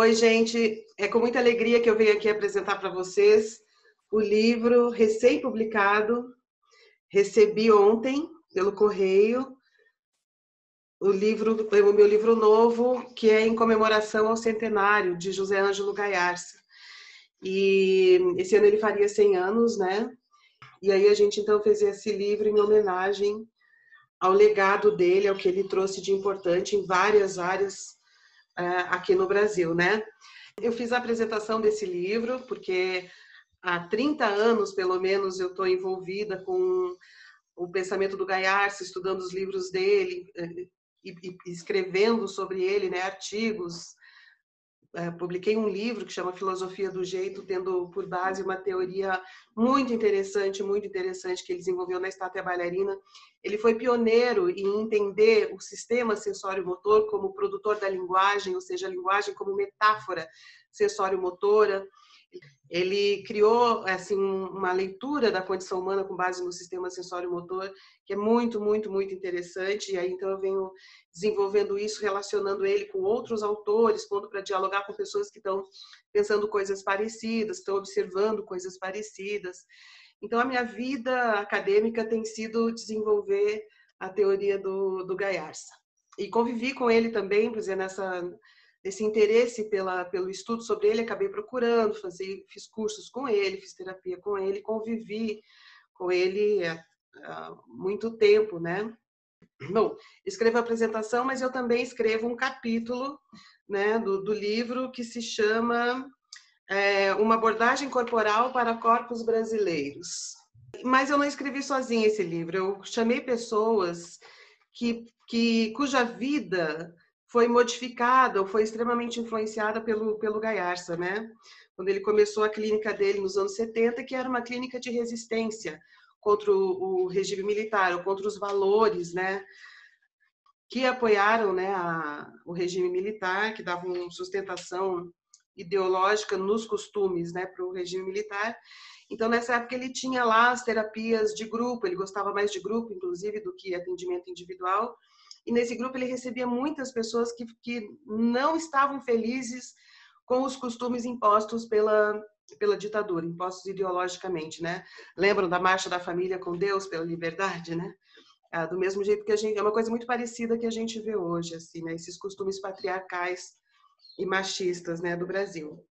Oi, gente. É com muita alegria que eu venho aqui apresentar para vocês o livro recém-publicado. Recebi ontem pelo correio o livro, o meu livro novo, que é em comemoração ao centenário de José Ângelo Gaiarsa. E esse ano ele faria 100 anos, né? E aí a gente então fez esse livro em homenagem ao legado dele, ao que ele trouxe de importante em várias áreas aqui no Brasil, né? Eu fiz a apresentação desse livro porque há 30 anos, pelo menos, eu estou envolvida com o pensamento do Gaiarsa, estudando os livros dele é, e escrevendo sobre ele, né, artigos, é, publiquei um livro que chama Filosofia do Jeito, tendo por base uma teoria muito interessante, muito interessante que ele desenvolveu na estátua bailarina. Ele foi pioneiro em entender o sistema sensório-motor como produtor da linguagem, ou seja, a linguagem como metáfora sensório-motora. Ele criou assim uma leitura da condição humana com base no sistema sensório-motor, que é muito, muito, muito interessante. E aí então eu venho desenvolvendo isso, relacionando ele com outros autores, pondo para dialogar com pessoas que estão pensando coisas parecidas, estão observando coisas parecidas. Então a minha vida acadêmica tem sido desenvolver a teoria do, do Gaiarsa. E convivi com ele também, por exemplo, nessa desse interesse pela, pelo estudo sobre ele, acabei procurando, fazer, fiz cursos com ele, fiz terapia com ele, convivi com ele há, há muito tempo, né? Bom, escrevo a apresentação, mas eu também escrevo um capítulo né, do, do livro que se chama é, Uma abordagem corporal para corpos brasileiros. Mas eu não escrevi sozinha esse livro, eu chamei pessoas que, que cuja vida foi modificada ou foi extremamente influenciada pelo, pelo Gaiarsa, né? Quando ele começou a clínica dele nos anos 70, que era uma clínica de resistência contra o, o regime militar, ou contra os valores, né? Que apoiaram né, a, o regime militar, que davam sustentação ideológica nos costumes né, para o regime militar. Então, nessa época, ele tinha lá as terapias de grupo, ele gostava mais de grupo, inclusive, do que atendimento individual. E nesse grupo ele recebia muitas pessoas que, que não estavam felizes com os costumes impostos pela, pela ditadura, impostos ideologicamente, né? Lembram da Marcha da Família com Deus pela Liberdade, né? Ah, do mesmo jeito que a gente, é uma coisa muito parecida que a gente vê hoje, assim, né? Esses costumes patriarcais e machistas, né, do Brasil.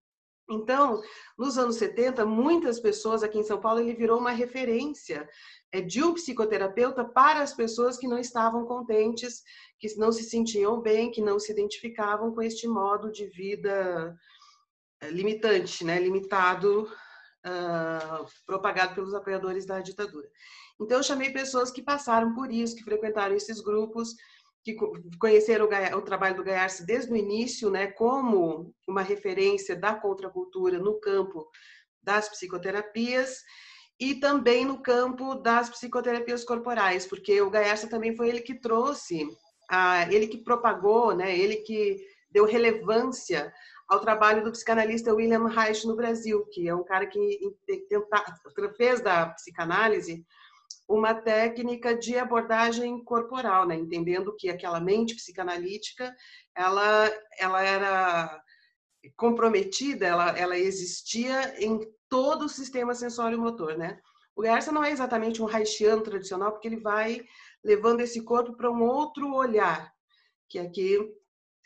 Então, nos anos 70, muitas pessoas aqui em São Paulo, ele virou uma referência é, de um psicoterapeuta para as pessoas que não estavam contentes, que não se sentiam bem, que não se identificavam com este modo de vida é, limitante, né? limitado, uh, propagado pelos apoiadores da ditadura. Então, eu chamei pessoas que passaram por isso, que frequentaram esses grupos, que conheceram o, o trabalho do Gaiarse desde o início, né, como uma referência da contracultura no campo das psicoterapias, e também no campo das psicoterapias corporais, porque o Gaiarsa também foi ele que trouxe, a, ele que propagou, né, ele que deu relevância ao trabalho do psicanalista William Reich no Brasil, que é um cara que tenta, fez da psicanálise uma técnica de abordagem corporal, né, entendendo que aquela mente psicanalítica, ela, ela era comprometida, ela, ela existia em todo o sistema sensório-motor, né? O Garça não é exatamente um haitiano tradicional, porque ele vai levando esse corpo para um outro olhar, que aqui,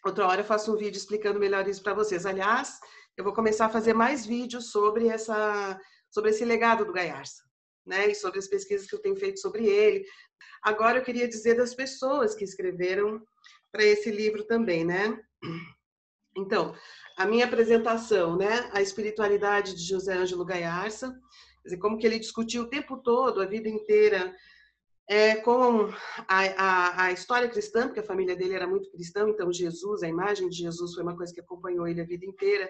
outra hora eu faço um vídeo explicando melhor isso para vocês. Aliás, eu vou começar a fazer mais vídeos sobre essa sobre esse legado do Gaiarsa, né? E sobre as pesquisas que eu tenho feito sobre ele. Agora eu queria dizer das pessoas que escreveram para esse livro também, né? Então, a minha apresentação, né, a espiritualidade de José Ângelo Gaiarsa, como que ele discutiu o tempo todo, a vida inteira, é, com a, a, a, história cristã, porque a família dele era muito cristã, então Jesus, a imagem de Jesus foi uma coisa que acompanhou ele a vida inteira,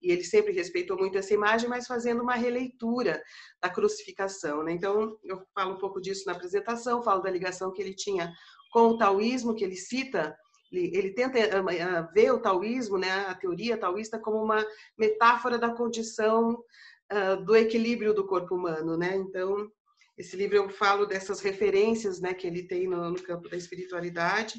e ele sempre respeitou muito essa imagem, mas fazendo uma releitura da crucificação. Né? Então, eu falo um pouco disso na apresentação, falo da ligação que ele tinha com o taoísmo, que ele cita ele, ele tenta uh, ver o taoísmo, né, a teoria taoísta, como uma metáfora da condição uh, do equilíbrio do corpo humano, né? Então, esse livro eu falo dessas referências, né, que ele tem no, no campo da espiritualidade.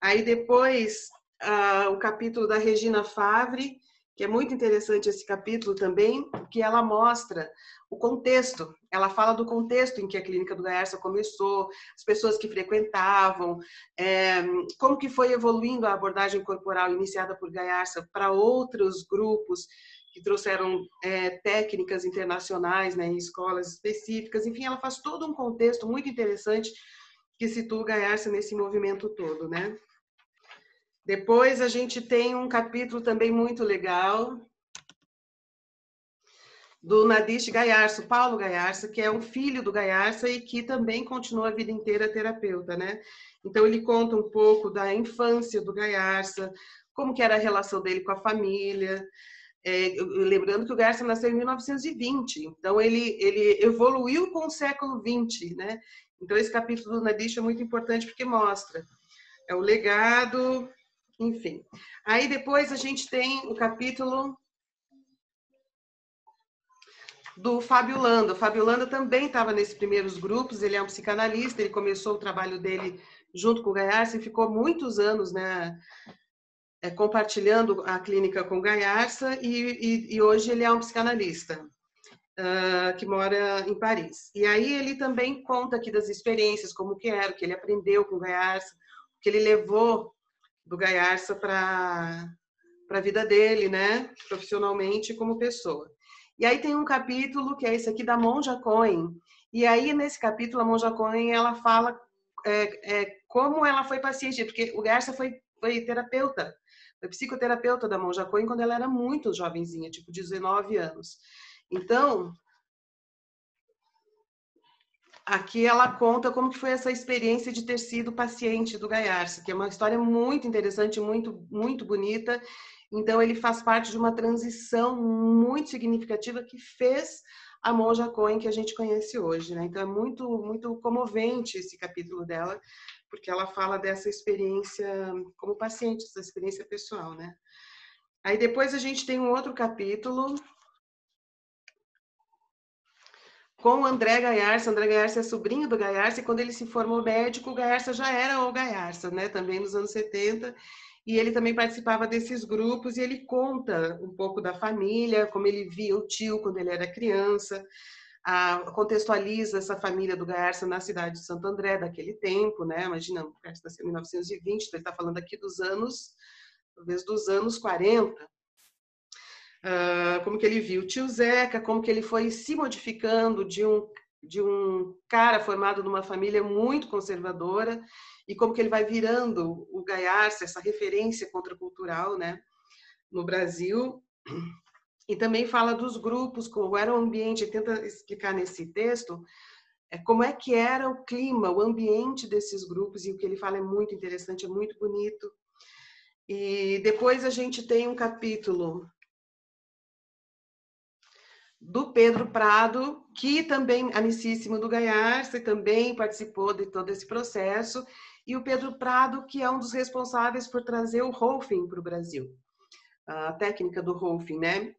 Aí depois uh, o capítulo da Regina Favre, que é muito interessante esse capítulo também, que ela mostra o contexto. Ela fala do contexto em que a clínica do Gaerça começou, as pessoas que frequentavam, é, como que foi evoluindo a abordagem corporal iniciada por Gaerça para outros grupos que trouxeram é, técnicas internacionais né, em escolas específicas. Enfim, ela faz todo um contexto muito interessante que situa Gaerça nesse movimento todo, né? Depois a gente tem um capítulo também muito legal do Nadish Gaiarso, Paulo Gaiarso, que é um filho do Gaiarsa e que também continua a vida inteira terapeuta, né? Então ele conta um pouco da infância do Gaiarsa, como que era a relação dele com a família, é, lembrando que o Gaiarsa nasceu em 1920, então ele, ele evoluiu com o século 20, né? Então esse capítulo do Nadish é muito importante porque mostra é o legado, enfim. Aí depois a gente tem o capítulo do Fábio Landa. O Fábio Landa também estava nesses primeiros grupos, ele é um psicanalista, ele começou o trabalho dele junto com o Gaiarsa e ficou muitos anos né, é, compartilhando a clínica com Gaiarsa e, e, e, hoje ele é um psicanalista uh, que mora em Paris. E aí ele também conta aqui das experiências, como que era, o que ele aprendeu com Gaiarsa, o que ele levou do Gaiarsa para a vida dele, né, profissionalmente como pessoa. E aí tem um capítulo que é esse aqui da Monja Cohen. E aí nesse capítulo a Monja Cohen ela fala é, é, como ela foi paciente, porque o Gaiarsa foi, foi terapeuta, psicoterapeuta da Monja Cohen quando ela era muito jovenzinha, tipo 19 anos. Então, Aqui ela conta como que foi essa experiência de ter sido paciente do Gaiarsa, que é uma história muito interessante, muito muito bonita. Então ele faz parte de uma transição muito significativa que fez a Monja Cohen que a gente conhece hoje, né? Então é muito muito comovente esse capítulo dela, porque ela fala dessa experiência como paciente, essa experiência pessoal, né? Aí depois a gente tem um outro capítulo com o André Gaiarsa. André Gaiarsa é sobrinho do Gaiarsa e quando ele se formou médico, o Gaiarsa já era o Gaiarsa, né? Também nos anos 70. E ele também participava desses grupos e ele conta um pouco da família, como ele via o tio quando ele era criança, contextualiza essa família do Gaiarsa na cidade de Santo André daquele tempo, né? Imagina, o Gaiarsa nasceu em 1920, então ele está falando aqui dos anos, talvez dos anos 40 uh, como que ele viu o tio Zeca, como que ele foi se modificando de um, de um cara formado numa família muito conservadora e como que ele vai virando o Gaiarsa, essa referência contracultural, né, no Brasil. E também fala dos grupos, como era o ambiente, tenta explicar nesse texto é, como é que era o clima, o ambiente desses grupos, e o que ele fala é muito interessante, é muito bonito. E depois a gente tem um capítulo do Pedro Prado, que também amicíssimo do Gaiarsa, também participou de todo esse processo, e o Pedro Prado, que é um dos responsáveis por trazer o Rolfing para o Brasil, a técnica do Rolfing, né?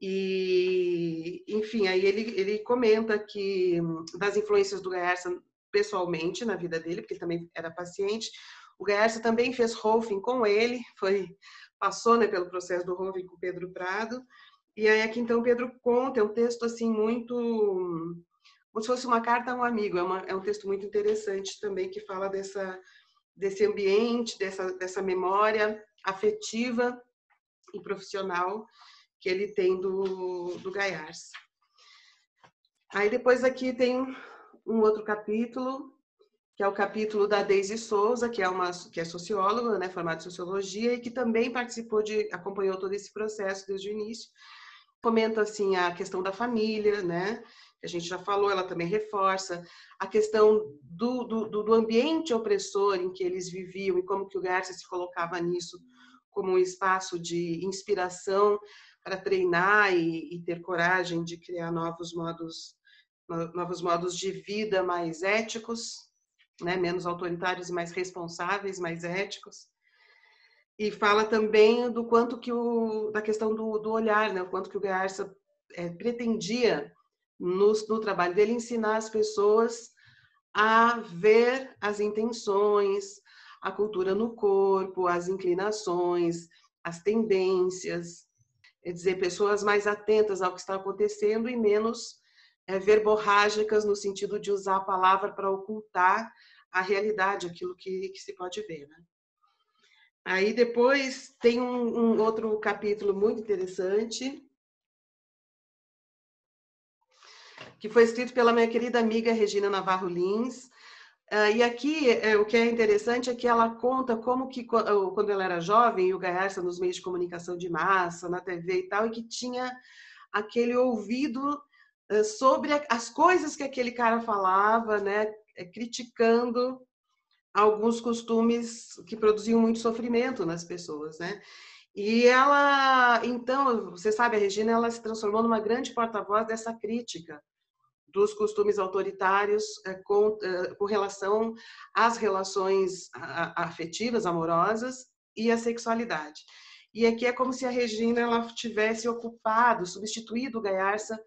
E, enfim, aí ele, ele comenta que das influências do Gaiarsa pessoalmente na vida dele, porque também era paciente, o Gaiarsa também fez Rolfing com ele, foi passou né, pelo processo do Rolfing com Pedro Prado, e aí aqui então Pedro conta, é um texto assim muito como se fosse uma carta a um amigo, é, uma, é um texto muito interessante também que fala dessa desse ambiente, dessa dessa memória afetiva e profissional que ele tem do, do Gaiars. Aí depois aqui tem um outro capítulo, que é o capítulo da Daisy Souza, que é uma que é socióloga, né, formada em sociologia e que também participou de acompanhou todo esse processo desde o início comenta assim a questão da família, né? Que a gente já falou, ela também reforça a questão do, do, do ambiente opressor em que eles viviam e como que o Garcia se colocava nisso como um espaço de inspiração para treinar e, e, ter coragem de criar novos modos novos modos de vida mais éticos, né, menos autoritários e mais responsáveis, mais éticos e fala também do quanto que o da questão do, do olhar, né? O quanto que o Garça é, pretendia no, no trabalho dele ensinar as pessoas a ver as intenções, a cultura no corpo, as inclinações, as tendências, é dizer, pessoas mais atentas ao que está acontecendo e menos é, verborrágicas no sentido de usar a palavra para ocultar a realidade, aquilo que, que se pode ver. Né? Aí depois tem um, um outro capítulo muito interessante, que foi escrito pela minha querida amiga Regina Navarro Lins. Uh, e aqui é, o que é interessante é que ela conta como que quando ela era jovem, o Gaerça nos meios de comunicação de massa, na TV e tal, e que tinha aquele ouvido uh, sobre as coisas que aquele cara falava, né, é, criticando alguns costumes que produziam muito sofrimento nas pessoas, né? E ela, então, você sabe, a Regina, ela se transformou numa grande porta-voz dessa crítica dos costumes autoritários eh, com, eh, com relação às relações afetivas, amorosas e à sexualidade. E aqui é como se a Regina ela tivesse ocupado, substituído o Gaiarsa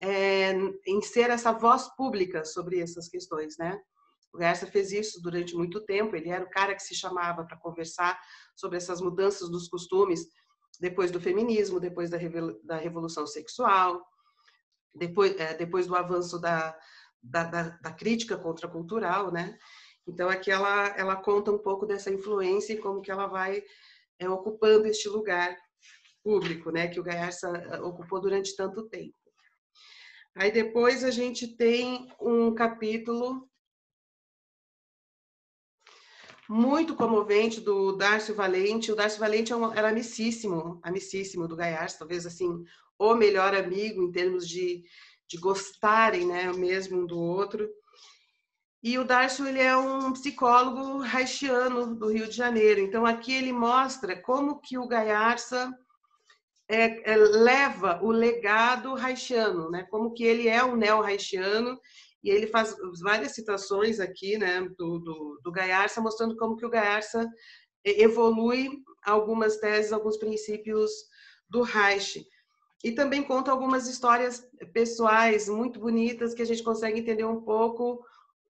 é, em ser essa voz pública sobre essas questões, né? O Gaiarsa fez isso durante muito tempo. Ele era o cara que se chamava para conversar sobre essas mudanças dos costumes depois do feminismo, depois da, da revolução sexual, depois, é, depois do avanço da, da, da, da crítica contracultural, né? Então aqui ela, ela conta um pouco dessa influência e como que ela vai é, ocupando este lugar público, né? Que o Gaiarsa é, ocupou durante tanto tempo. Aí depois a gente tem um capítulo muito comovente do Darcio Valente. O Darcio Valente é era amicíssimo, amicíssimo do Gaiarsa, talvez assim o melhor amigo em termos de, de gostarem, né, mesmo um do outro. E o Darcio ele é um psicólogo haitiano do Rio de Janeiro. Então aqui ele mostra como que o Gaiarsa é, é, leva o legado haitiano, né? Como que ele é um neo-haitiano e ele faz várias citações aqui, né, do, do, do Gaiarsa, mostrando como que o Gaiarsa evolui algumas teses, alguns princípios do Reich. E também conta algumas histórias pessoais muito bonitas que a gente consegue entender um pouco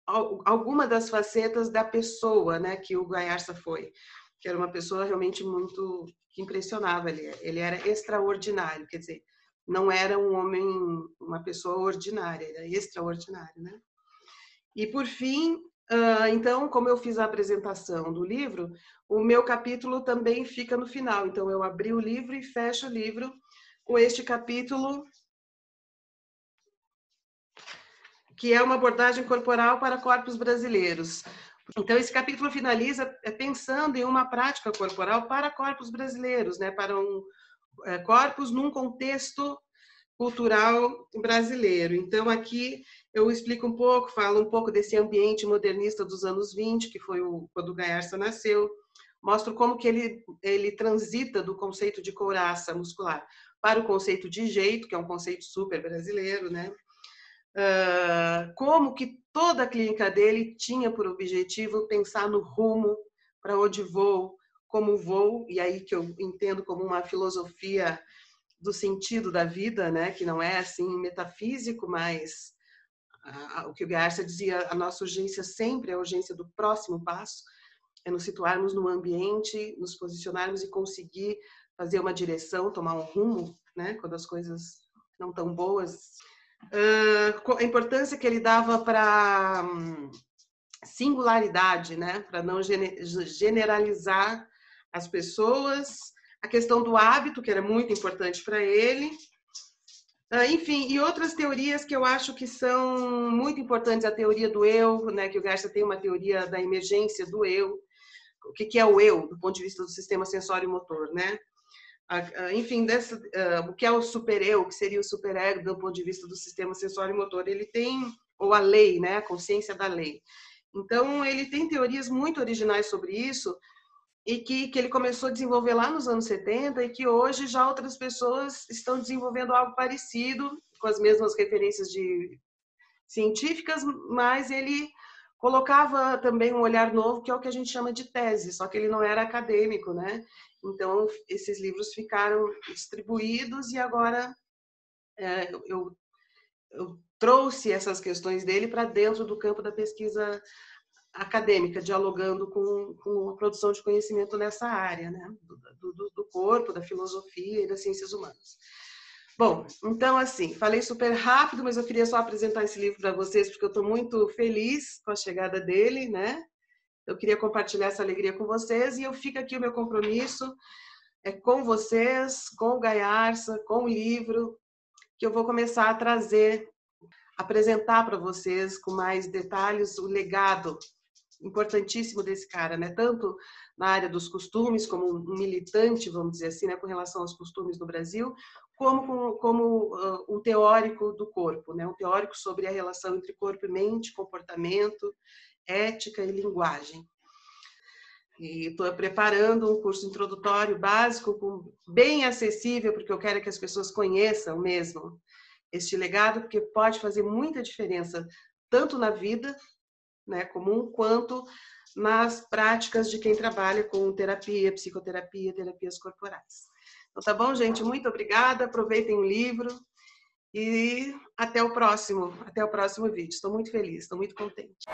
alguma das facetas da pessoa, né, que o Gaiarsa foi, que era uma pessoa realmente muito que impressionava ele, ele era extraordinário, quer dizer, não era um homem, uma pessoa ordinária, era extraordinário, né? E por fim, então, como eu fiz a apresentação do livro, o meu capítulo também fica no final. Então, eu abri o livro e fecho o livro com este capítulo, que é uma abordagem corporal para corpos brasileiros. Então, esse capítulo finaliza é, pensando em uma prática corporal para corpos brasileiros, né? para um, é, corpos num contexto cultural brasileiro. Então, aqui eu explico um pouco, falo um pouco desse ambiente modernista dos anos 20, que foi o, quando o Gaiarsa nasceu, mostro como que ele, ele transita do conceito de couraça muscular para o conceito de jeito, que é um conceito super brasileiro, né? Uh, como que toda a clínica dele tinha por objetivo pensar no rumo para onde vou, como vou, e aí que eu entendo como uma filosofia do sentido da vida, né? Que não é assim metafísico, mas o que o Garcia dizia, a nossa urgência sempre é a urgência do próximo passo, é nos situarmos no ambiente, nos posicionarmos e conseguir fazer uma direção, tomar um rumo, né? Quando as coisas não estão boas. Uh, a importância que ele dava para singularidade, né? Para não generalizar as pessoas. A questão do hábito, que era muito importante para ele. Uh, enfim, e outras teorias que eu acho que são muito importantes. A teoria do eu, né? Que o Garcia tem uma teoria da emergência do eu. O que, que é o eu, do ponto de vista do sistema sensório-motor, né? Enfim, dessa, uh, o que é o super-eu, que seria o super-ego do ponto de vista do sistema sensório-motor, ele tem, ou a lei, né, a consciência da lei. Então, ele tem teorias muito originais sobre isso e que, que ele começou a desenvolver lá nos anos 70 e que hoje já outras pessoas estão desenvolvendo algo parecido, com as mesmas referências de científicas, mas ele colocava também um olhar novo, que é o que a gente chama de tese, só que ele não era acadêmico, né? Então, esses livros ficaram distribuídos e agora é, eu, eu, trouxe essas questões dele para dentro do campo da pesquisa acadêmica, dialogando com, com a produção de conhecimento nessa área, né? do, do, do corpo, da filosofia e das ciências humanas. Bom, então assim, falei super rápido, mas eu queria só apresentar esse livro para vocês porque eu estou muito feliz com a chegada dele, né? Eu queria compartilhar essa alegria com vocês e eu fico aqui o meu compromisso é com vocês, com o Gaiarsa, com o livro, que eu vou começar a trazer, apresentar para vocês com mais detalhes o legado importantíssimo desse cara, né? Tanto na área dos costumes, como um militante, vamos dizer assim, né, com relação aos costumes no Brasil, como como, uh, um teórico do corpo, né? Um teórico sobre a relação entre corpo e mente, comportamento, ética e linguagem. E estou preparando um curso introdutório básico, bem acessível, porque eu quero que as pessoas conheçam mesmo este legado, porque pode fazer muita diferença, tanto na vida né, comum, quanto nas práticas de quem trabalha com terapia, psicoterapia, terapias corporais. Então, tá bom, gente? Muito obrigada. Aproveitem o livro e até o próximo, até o próximo vídeo. Estou muito feliz, estou muito contente.